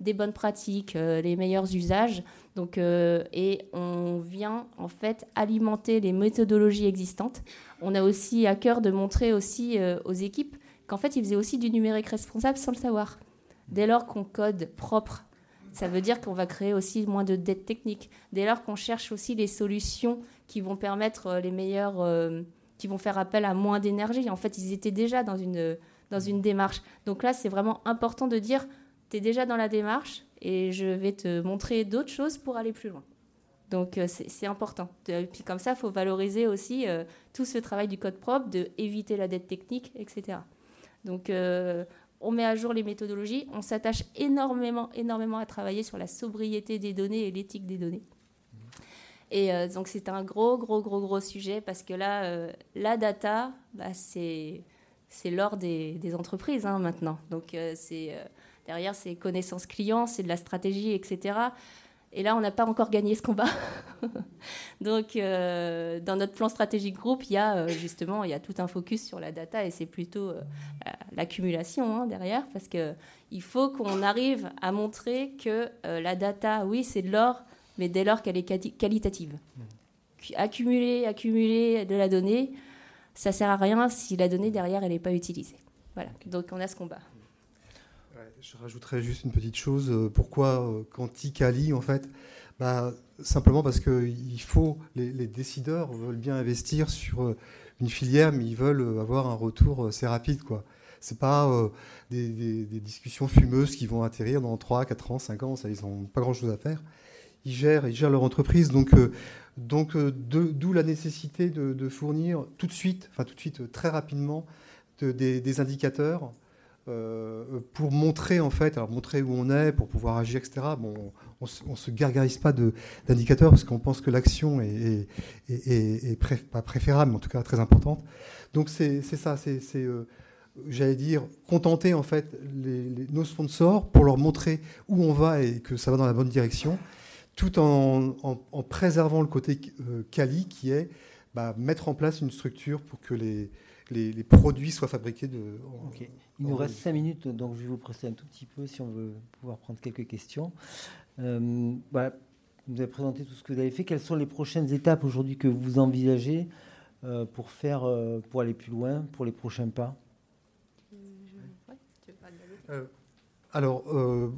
des bonnes pratiques, les meilleurs usages. Donc, et on vient en fait alimenter les méthodologies existantes. On a aussi à cœur de montrer aussi aux équipes qu'en fait, ils faisaient aussi du numérique responsable sans le savoir. Dès lors qu'on code propre, ça veut dire qu'on va créer aussi moins de dettes techniques. Dès lors qu'on cherche aussi les solutions qui vont permettre euh, les meilleures, euh, qui vont faire appel à moins d'énergie. En fait, ils étaient déjà dans une, dans une démarche. Donc là, c'est vraiment important de dire, tu es déjà dans la démarche et je vais te montrer d'autres choses pour aller plus loin. Donc euh, c'est important. Et puis comme ça, il faut valoriser aussi tout ce travail du code propre, de éviter la dette technique, etc. Donc on met à jour les méthodologies, on s'attache énormément, énormément à travailler sur la sobriété des données et l'éthique des données. Et euh, donc c'est un gros, gros, gros, gros sujet parce que là, euh, la data, bah, c'est l'or des, entreprises hein, maintenant. Donc euh, c'est derrière, c'est connaissances clients, c'est de la stratégie, etc. Et là, on n'a pas encore gagné ce combat. Donc, dans notre plan stratégique groupe, il y a justement, il y a tout un focus sur la data et c'est plutôt l'accumulation hein, derrière, parce que il faut qu'on arrive à montrer que la data, oui, c'est de l'or, mais dès lors qu'elle est qualitative. Accumuler, accumuler de la donnée, ça sert à rien si la donnée derrière elle n'est pas utilisée. Voilà. Donc, on a ce combat. Je rajouterais juste une petite chose. Euh, pourquoi euh, Quanticali, en fait? Bah, Simplement parce que il faut, les, décideurs veulent bien investir sur euh, une filière, mais ils veulent avoir un retour assez rapide. Quoi. Ce pas des, discussions fumeuses qui vont atterrir dans 3, 4 ans, 5 ans. Ça, ils n'ont pas grand-chose à faire. Ils gèrent, ils gèrent leur entreprise. Donc, donc d'où la nécessité de, fournir tout de suite, enfin tout de suite, très rapidement, des indicateurs euh, pour montrer en fait, alors montrer où on est, pour pouvoir agir, etc. Bon, on, ne se gargarise pas d'indicateurs parce qu'on pense que l'action est, pas préférable, mais en tout cas très importante. Donc c'est ça, c'est euh, j'allais dire contenter en fait nos sponsors pour leur montrer où on va et que ça va dans la bonne direction, tout en, préservant le côté euh, quali qui est bah, mettre en place une structure pour que les les, produits soient fabriqués de. Il nous reste cinq minutes, donc je vais vous presser un tout petit peu si on veut pouvoir prendre quelques questions. Euh, voilà, vous avez présenté tout ce que vous avez fait. Quelles sont les prochaines étapes aujourd'hui que vous envisagez euh, pour faire, euh, pour aller plus loin, pour les prochains pas? Alors,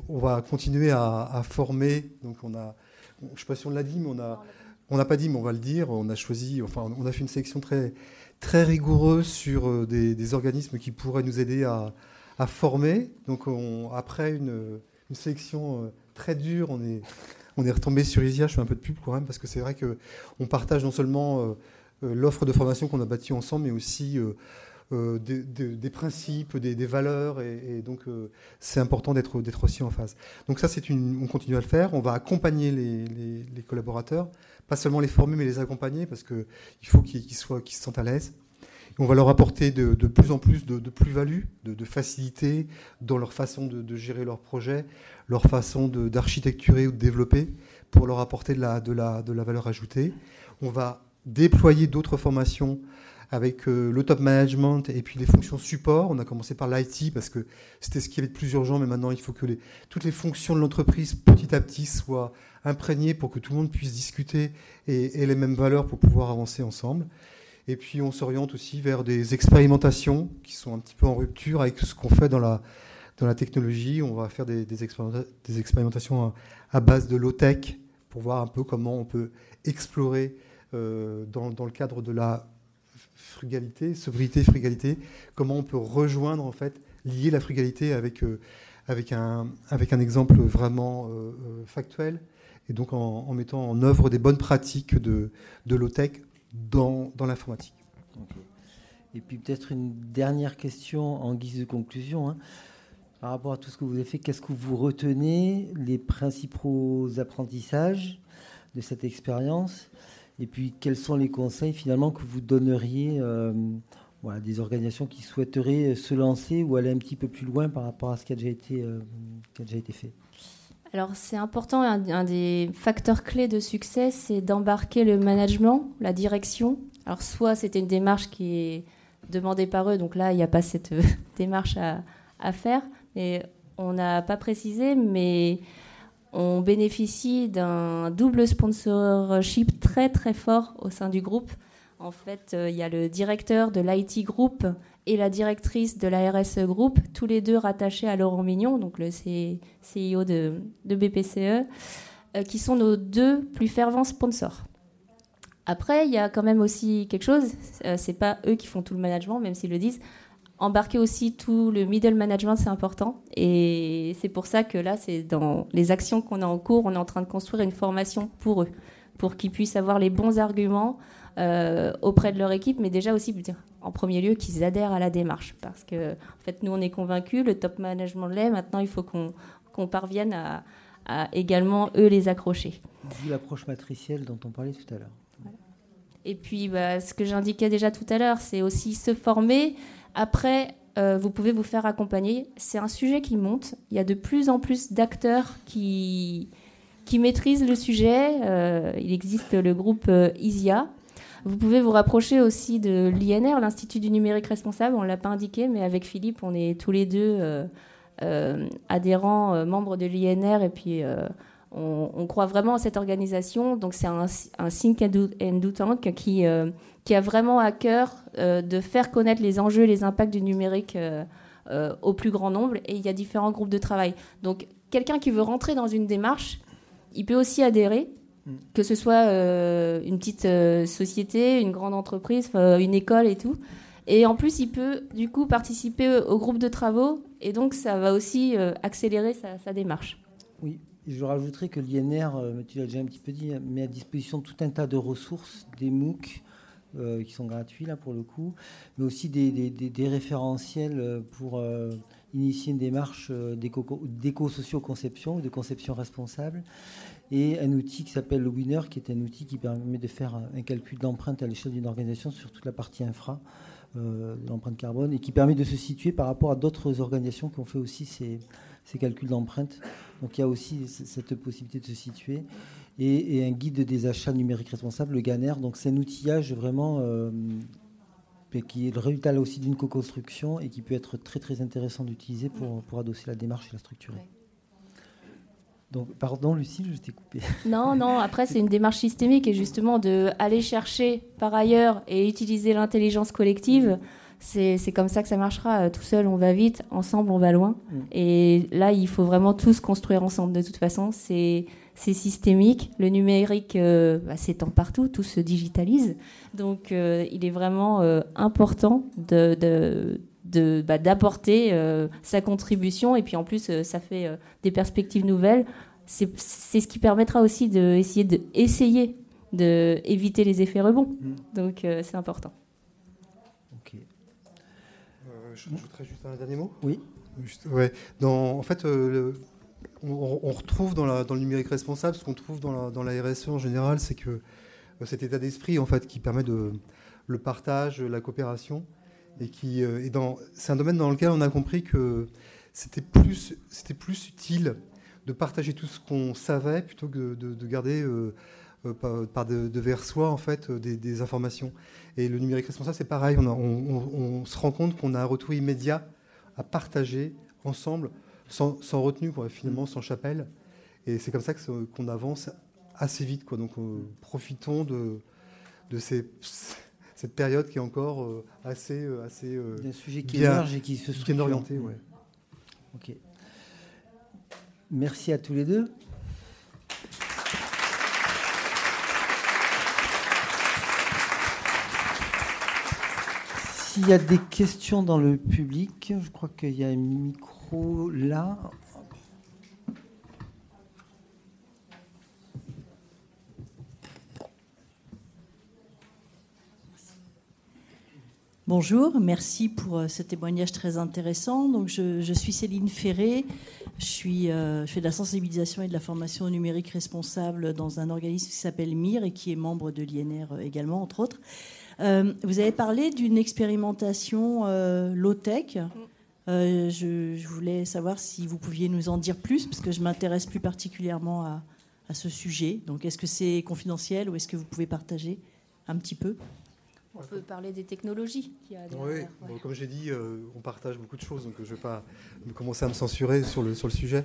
on va continuer à, former. Donc, on a, je ne sais pas si on l'a dit, mais on on n'a pas dit, mais on va le dire. On a choisi, on a fait une sélection très rigoureux sur euh, des, organismes qui pourraient nous aider à, former. Donc après une, sélection euh, très dure, on est, on retombé sur ISIA. Je fais un peu de pub quand même parce que c'est vrai qu'on partage non seulement euh, l'offre de formation qu'on a bâtie ensemble, mais aussi des, principes, des, valeurs, et, donc c'est important d'être aussi en phase. Donc ça, on continue à le faire. On va accompagner les collaborateurs pas seulement les former, mais les accompagner, parce qu'il faut qu'ils se sentent à l'aise. on va leur apporter de, plus en plus de, plus-value, de, facilité dans leur façon de, gérer leurs projets, leur façon d'architecturer ou de développer, pour leur apporter de de de la valeur ajoutée. On va déployer d'autres formations avec euh, le top management et puis les fonctions support. On a commencé par l'IT parce que c'était ce qui avait de plus urgent, mais maintenant il faut que toutes les fonctions de l'entreprise petit à petit soient imprégnées pour que tout le monde puisse discuter et, les mêmes valeurs pour pouvoir avancer ensemble. Et puis on s'oriente aussi vers des expérimentations qui sont un petit peu en rupture avec ce qu'on fait dans la, dans la technologie. On va faire des, des, expérimentations à, base de low-tech pour voir un peu comment on peut explorer euh, dans, dans, le cadre de la frugalité, sobriété, frugalité, comment on peut rejoindre en fait, lier la frugalité avec, euh, avec un, avec un exemple vraiment factuel et donc en, mettant en œuvre des bonnes pratiques de, de low-tech dans, dans l'informatique. Et puis peut-être une dernière question en guise de conclusion. Hein. Par rapport à tout ce que vous avez fait, qu'est-ce que vous retenez, les principaux apprentissages de cette expérience? Et puis quels sont les conseils finalement que vous donneriez euh, voilà, des organisations qui souhaiteraient se lancer ou aller un petit peu plus loin par rapport à ce qui a déjà été, euh, déjà été fait? Alors c'est important, un, des facteurs clés de succès, c'est d'embarquer le management, la direction. Alors soit c'était une démarche qui est demandée par eux, donc là il n'y a pas cette démarche à, faire, mais on n'a pas précisé, mais on bénéficie d'un double sponsorship très très fort au sein du groupe. En fait, euh, il y a le directeur de l'IT Group et la directrice de la RSE Group, tous les deux rattachés à Laurent Mignon, donc le CEO de, BPCE, euh, qui sont nos deux plus fervents sponsors. Après, il y a quand même aussi quelque chose, euh, c'est pas eux qui font tout le management, même s'ils le disent. Embarquer aussi tout le middle management, c'est important. Et c'est pour ça que là, c'est dans les actions qu'on a en cours, on est en train de construire une formation pour eux, pour qu'ils puissent avoir les bons arguments euh, auprès de leur équipe, mais déjà aussi en premier lieu qu'ils adhèrent à la démarche. Parce que, en fait, nous, on est convaincus, le top management l'est, maintenant, il faut qu'on parvienne à, également, eux, les accrocher. L'approche matricielle dont on parlait tout à l'heure. Et puis, bah, ce que j'indiquais déjà tout à l'heure, c'est aussi se former. Après, euh, vous pouvez vous faire accompagner. C'est un sujet qui monte. Il y a de plus en plus d'acteurs qui, qui maîtrisent le sujet. Euh, il existe le groupe ISIA, vous pouvez vous rapprocher aussi de l'INR, l'Institut du numérique responsable. On ne l'a pas indiqué, mais avec Philippe, on est tous les deux euh, euh, adhérents, euh, membres de l'INR, et puis on, croit vraiment à cette organisation. Donc c'est un, un, Think and Do, Tank qui, qui a vraiment à cœur de faire connaître les enjeux et les impacts du numérique au plus grand nombre. Et il y a différents groupes de travail. Donc quelqu'un qui veut rentrer dans une démarche, il peut aussi adhérer que ce soit euh, une petite euh, société, une grande entreprise, une école et tout. Et en plus, il peut du coup participer au groupe de travaux et donc ça va aussi euh, accélérer sa, démarche. Oui, je rajouterais que l'INR, tu l'as déjà un petit peu dit, met à disposition tout un tas de ressources, des MOOC qui sont gratuits là pour le coup, mais aussi des, référentiels pour initier une démarche d'éco-socio-conception de conception responsable. Et un outil qui s'appelle le Winner, qui est un outil qui permet de faire un calcul d'empreinte à l'échelle d'une organisation sur toute la partie infra euh, de l'empreinte carbone et qui permet de se situer par rapport à d'autres organisations qui ont fait aussi ces, calculs d'empreinte. Donc il y a aussi cette possibilité de se situer. Et, un guide des achats numériques responsables, le GANER. Donc c'est un outillage vraiment euh, qui est le résultat aussi d'une co-construction et qui peut être très très intéressant d'utiliser pour, pour adosser la démarche et la structurer. Donc, pardon, Lucie, je t'ai coupé. Non, non, après, c'est une démarche systémique et justement de aller chercher par ailleurs et utiliser l'intelligence collective. C'est comme ça que ça marchera. Tout seul, on va vite. Ensemble, on va loin. Mm. Et là, il faut vraiment tous construire ensemble. De toute façon, c'est systémique. Le numérique euh, bah, s'étend partout. Tout se digitalise. Donc, euh, il est vraiment euh, important de, de bah, d'apporter euh, sa contribution et puis en plus euh, ça fait euh, des perspectives nouvelles. C'est, ce qui permettra aussi d'essayer de essayer de éviter les effets rebonds. Mm. Donc c'est important. Ok. Je rajouterais juste un dernier mot. Oui. ouais. Dans, en fait, on, retrouve dans, la, dans, le numérique responsable ce qu'on trouve dans la, dans la RSE en général, c'est que cet état d'esprit en fait qui permet de le partage, la coopération et qui euh, dans, c'est un domaine dans lequel on a compris que c'était plus, c'était plus utile de partager tout ce qu'on savait plutôt que de, garder euh, euh, par, de, vers soi en fait des, informations. Et le numérique responsable, c'est pareil. On, on, se rend compte qu'on a un retour immédiat à partager ensemble, sans, sans retenue, finalement, sans chapelle. Et c'est comme ça qu'on avance assez vite. Quoi. Donc, profitons de, de ces cette période qui est encore euh, assez, euh, assez euh, un sujet qui émerge et qui se structure. orienté, ouais. Ok. Merci à tous les deux. S'il y a des questions dans le public, je crois qu'il y a un micro. là. Bonjour, merci pour euh, ce témoignage très intéressant. Donc, je, suis Céline Ferré, je, suis, euh, je fais de la sensibilisation et de la formation numérique responsable dans un organisme qui s'appelle MIR et qui est membre de l'INR euh, également, entre autres. Vous avez parlé d'une expérimentation low-tech. Je, voulais savoir si vous pouviez nous en dire plus, parce que je m'intéresse plus particulièrement à, à ce sujet. Donc, est-ce que c'est confidentiel ou est-ce que vous pouvez partager un petit peu? On peut parler des technologies. oui, comme j'ai dit, euh, on partage beaucoup de choses, donc je ne vais pas commencer à me censurer sur le, sur le sujet.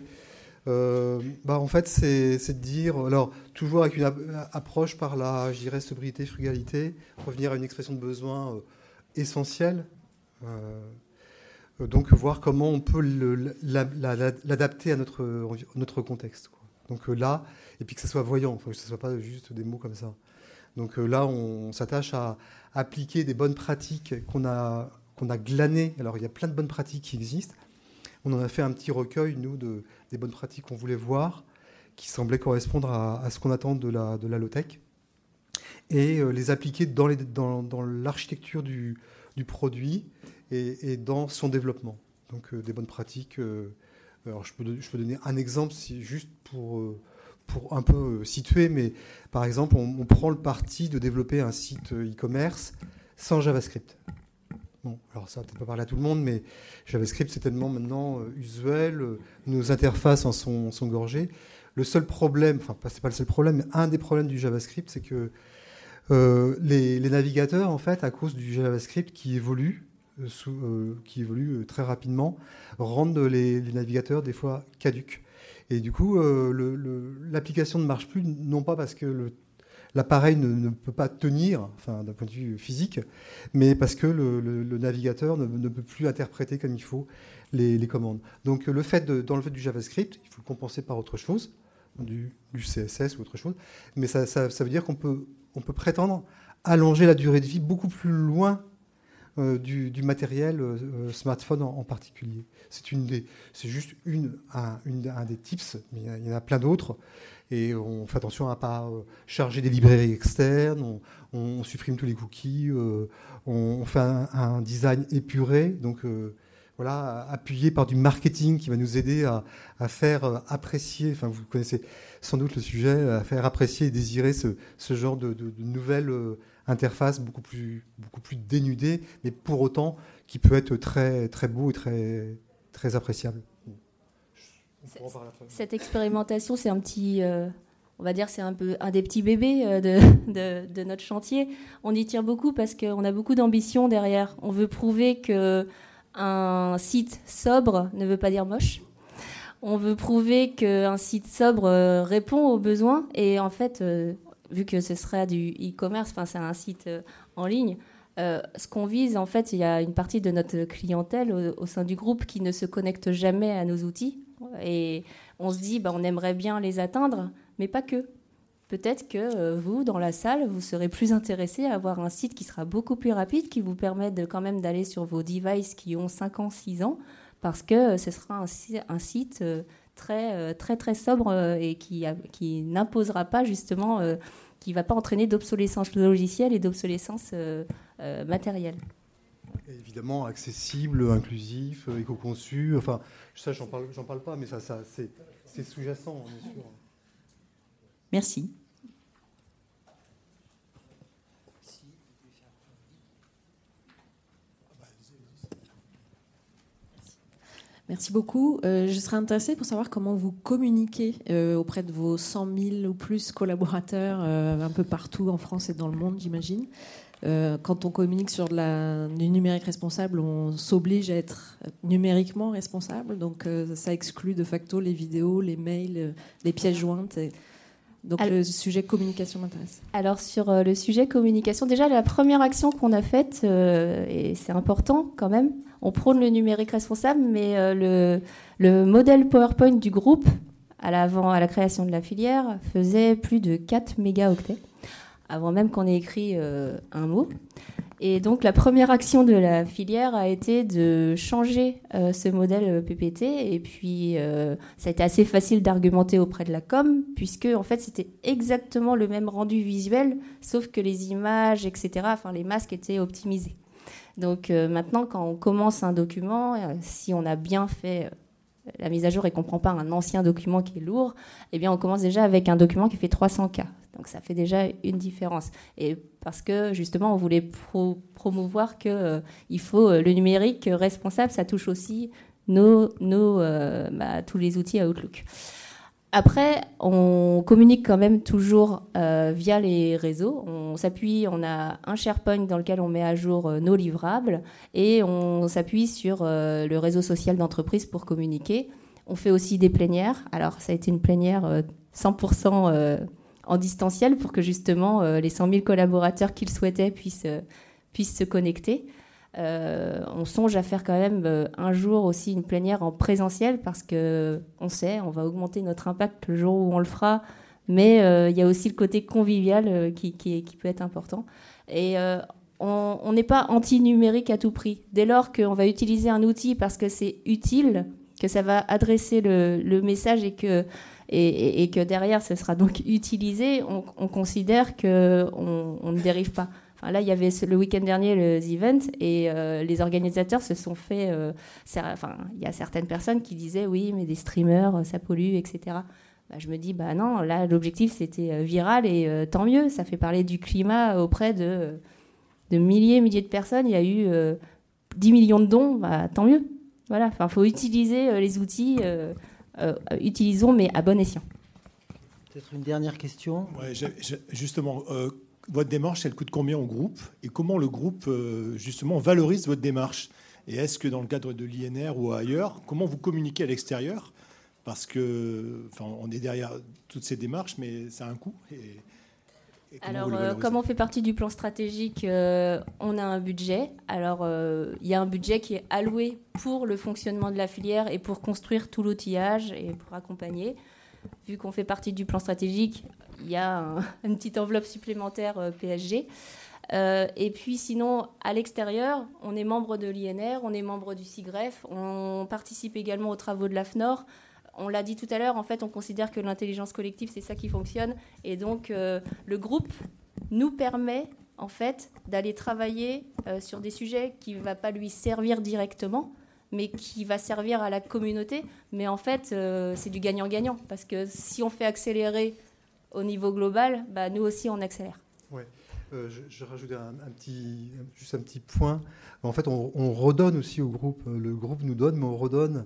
Euh, bah, en fait, c'est de dire, alors toujours avec une approche par la, je dirais, sobriété, frugalité, revenir à une expression de besoin euh, essentielle. donc voir comment on peut l'adapter à notre, notre contexte. Donc là, et puis que ce soit voyant, que ce ne soit pas juste des mots comme ça. Donc là, on s'attache à, appliquer des bonnes pratiques qu'on a, qu'on a glanées. Alors, il y a plein de bonnes pratiques qui existent. On en a fait un petit recueil, nous, de, des bonnes pratiques qu'on voulait voir, qui semblaient correspondre à, ce qu'on attend de la, de low-tech, et euh, les appliquer dans, l'architecture du, du, produit et, dans son développement. Donc, euh, des bonnes pratiques. Euh, alors, je peux, donner un exemple, juste pour un peu situer, mais par exemple, on, prend le parti de développer un site e-commerce sans JavaScript. Alors ça, peut-être pas parler à tout le monde, mais JavaScript, c'est tellement maintenant euh, usuel, nos interfaces en sont, gorgées. Le seul problème, enfin, c'est pas le seul problème, mais un des problèmes du JavaScript, c'est que les, navigateurs, en fait, à cause du JavaScript qui évolue, très rapidement, rendent les, les navigateurs des fois caduques. Et du coup, euh, l'application ne marche plus, non pas parce que l'appareil ne, peut pas tenir, enfin d'un point de vue physique, mais parce que le, navigateur ne, peut plus interpréter comme il faut les, commandes. Donc le fait d'enlever du JavaScript, il faut le compenser par autre chose, du, CSS ou autre chose, mais ça, veut dire qu'on peut, prétendre allonger la durée de vie beaucoup plus loin euh, du, matériel euh, smartphone en particulier. C'est juste une, un, des tips, mais il y en a plein d'autres. Et on fait attention à ne pas euh, charger des librairies externes, on, supprime tous les cookies, euh, on, fait un, design épuré, donc euh, voilà, appuyé par du marketing qui va nous aider à, faire apprécier, enfin vous connaissez sans doute le sujet, à faire apprécier et désirer ce, genre de, de, nouvelles interfaces beaucoup plus, beaucoup plus dénudées, mais pour autant qui peut être très, très beau et très, très appréciable. Cette expérimentation, c'est un petit, euh, on va dire, c'est un peu un des petits bébés euh, de, de, notre chantier. On y tient beaucoup parce qu'on a beaucoup d'ambition derrière. On veut prouver que un site sobre ne veut pas dire moche. On veut prouver qu'un site sobre euh, répond aux besoins. Et en fait, vu que ce sera du e-commerce, enfin c'est un site en ligne, euh, ce qu'on vise, en fait, il y a une partie de notre clientèle au, sein du groupe qui ne se connecte jamais à nos outils. Et on se dit, bah, on aimerait bien les atteindre, mais pas que. Peut-être que euh, vous, dans la salle, vous serez plus intéressé à avoir un site qui sera beaucoup plus rapide, qui vous permet de, quand même d'aller sur vos devices qui ont 5 ans, 6 ans, parce que ce sera un, site euh, très, très, très sobre et qui, qui n'imposera pas justement qui ne va pas entraîner d'obsolescence logicielle et d'obsolescence euh, euh, matérielle. Évidemment, accessible, inclusif, euh, éco-conçu. Enfin, ça, j'en parle, j'en parle pas, mais ça, ça c'est sous-jacent, bien sûr. Merci. Merci beaucoup. Euh, je serais intéressée pour savoir comment vous communiquez euh, auprès de vos 100 000 ou plus collaborateurs euh, un peu partout en France et dans le monde, j'imagine. Quand on communique sur de la, du numérique responsable, on s'oblige à être numériquement responsable. Donc ça exclut de facto les vidéos, les mails, les pièces jointes. Donc le sujet communication m'intéresse. Alors sur le sujet communication, déjà la première action qu'on a faite, et c'est important quand même, on prône le numérique responsable, mais euh, le, modèle PowerPoint du groupe, à, à la création de la filière, faisait plus de 4 mégaoctets, avant même qu'on ait écrit euh, un mot. Et donc la première action de la filière a été de changer euh, ce modèle euh, PPT. Et puis ça a été assez facile d'argumenter auprès de la com, puisque en fait c'était exactement le même rendu visuel, sauf que les images, etc., enfin les masques étaient optimisés. Donc maintenant, quand on commence un document, si on a bien fait la mise à jour et qu'on ne prend pas un ancien document qui est lourd, eh bien on commence déjà avec un document qui fait 300 K. Donc ça fait déjà une différence. Et parce que justement, on voulait promouvoir qu'il euh, faut euh, le numérique responsable, ça touche aussi nos, nos euh, bah, tous les outils à Outlook. Après, on communique quand même toujours via les réseaux. On s'appuie, on a un SharePoint dans lequel on met à jour nos livrables et on s'appuie sur le réseau social d'entreprise pour communiquer. On fait aussi des plénières. Alors, ça a été une plénière 100% en distanciel pour que justement euh, les 100 000 collaborateurs qu'ils souhaitaient puissent, euh, puissent se connecter. Euh, on songe à faire quand même un jour aussi une plénière en présentiel parce que on sait, on va augmenter notre impact le jour où on le fera, mais il y a aussi le côté convivial qui, qui, peut être important. Et on n'est pas anti-numérique à tout prix. Dès lors qu'on va utiliser un outil parce que c'est utile, que ça va adresser le, le message et que et, que derrière ce sera donc utilisé, on, considère qu'on on ne dérive pas. Enfin, là, il y avait le week-end dernier le The Event et euh, les organisateurs se sont fait. Euh, enfin, il y a certaines personnes qui disaient oui, mais des streamers, ça pollue, etc. Bah, je me dis bah non, là l'objectif c'était euh, viral et tant mieux, ça fait parler du climat auprès de, de milliers, milliers de personnes. Il y a eu 10 millions de dons, bah, tant mieux. Voilà, enfin, faut utiliser les outils. Euh, utilisons, mais à bon escient. Peut-être une dernière question. justement, euh, votre démarche, elle coûte combien au groupe? Et comment le groupe, euh, justement, valorise votre démarche? Et est-ce que dans le cadre de l'INR ou ailleurs, comment vous communiquez à l'extérieur? Parce que, enfin, on est derrière toutes ces démarches, mais ça a un coût. Et alors, euh, comme on fait partie du plan stratégique, euh, on a un budget. Alors, euh, il y a un budget qui est alloué pour le fonctionnement de la filière et pour construire tout l'outillage et pour accompagner. Vu qu'on fait partie du plan stratégique, il y a une petite enveloppe supplémentaire PSG. et puis sinon, à l'extérieur, on est membre de l'INR, on est membre du CIGREF, on participe également aux travaux de l'AFNOR on l'a dit tout à l'heure, en fait, on considère que l'intelligence collective, c'est ça qui fonctionne. Et donc, euh, le groupe nous permet, en fait, d'aller travailler euh, sur des sujets qui ne vont pas lui servir directement, mais qui va servir à la communauté. Mais en fait, euh, c'est du gagnant-gagnant. Parce que si on fait accélérer au niveau global, bah, nous aussi, on accélère. Ouais. je, je rajoute un, petit, juste un petit point. En fait, on redonne aussi au groupe. Le groupe nous donne, mais on redonne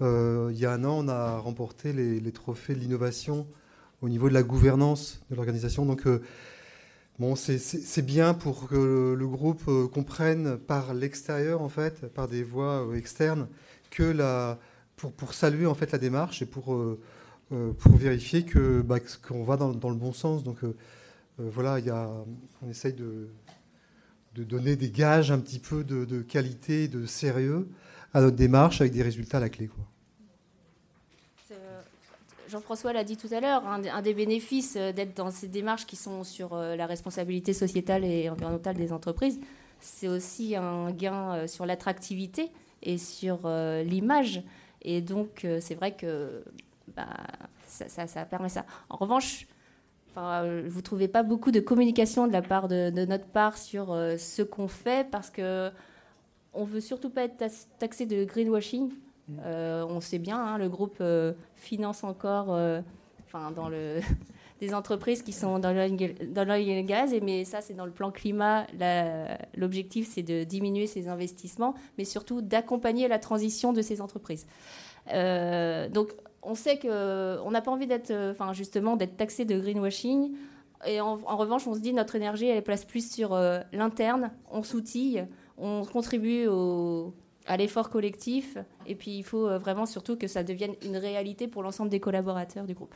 euh, il y a un an, on a remporté les, trophées de l'innovation au niveau de la gouvernance de l'organisation. Donc, euh, bon, c'est bien pour que le, groupe euh, comprenne par l'extérieur, en fait, par des voies externes, que la, pour, saluer en fait la démarche et pour, pour vérifier que bah, qu'on va dans, le bon sens. Donc, voilà, il y a, on essaye de, de donner des gages un petit peu de, de qualité, de sérieux à notre démarche avec des résultats à la clé. Euh, Jean-François l'a dit tout à l'heure, un, des bénéfices euh, d'être dans ces démarches qui sont sur euh, la responsabilité sociétale et environnementale des entreprises, c'est aussi un gain sur l'attractivité et sur l'image. Et donc, c'est vrai que bah, ça, permet ça. En revanche, vous ne trouvez pas beaucoup de communication de la part de, de notre part sur ce qu'on fait parce que on veut surtout pas être taxé de greenwashing. Mm. Euh, on sait bien, hein, le groupe euh, finance encore euh, enfin, dans le, des entreprises qui sont dans l'oil et le gaz, et, mais ça, c'est dans le plan climat. L'objectif, c'est de diminuer ces investissements, mais surtout d'accompagner la transition de ces entreprises. donc, on sait qu'on n'a pas envie d'être, enfin, justement, d'être taxé de greenwashing. Et en, en, revanche, on se dit notre énergie, elle est place plus sur l'interne. On s'outille on contribue à l'effort collectif et puis il faut euh, vraiment surtout que ça devienne une réalité pour l'ensemble des collaborateurs du groupe.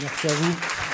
Merci à vous.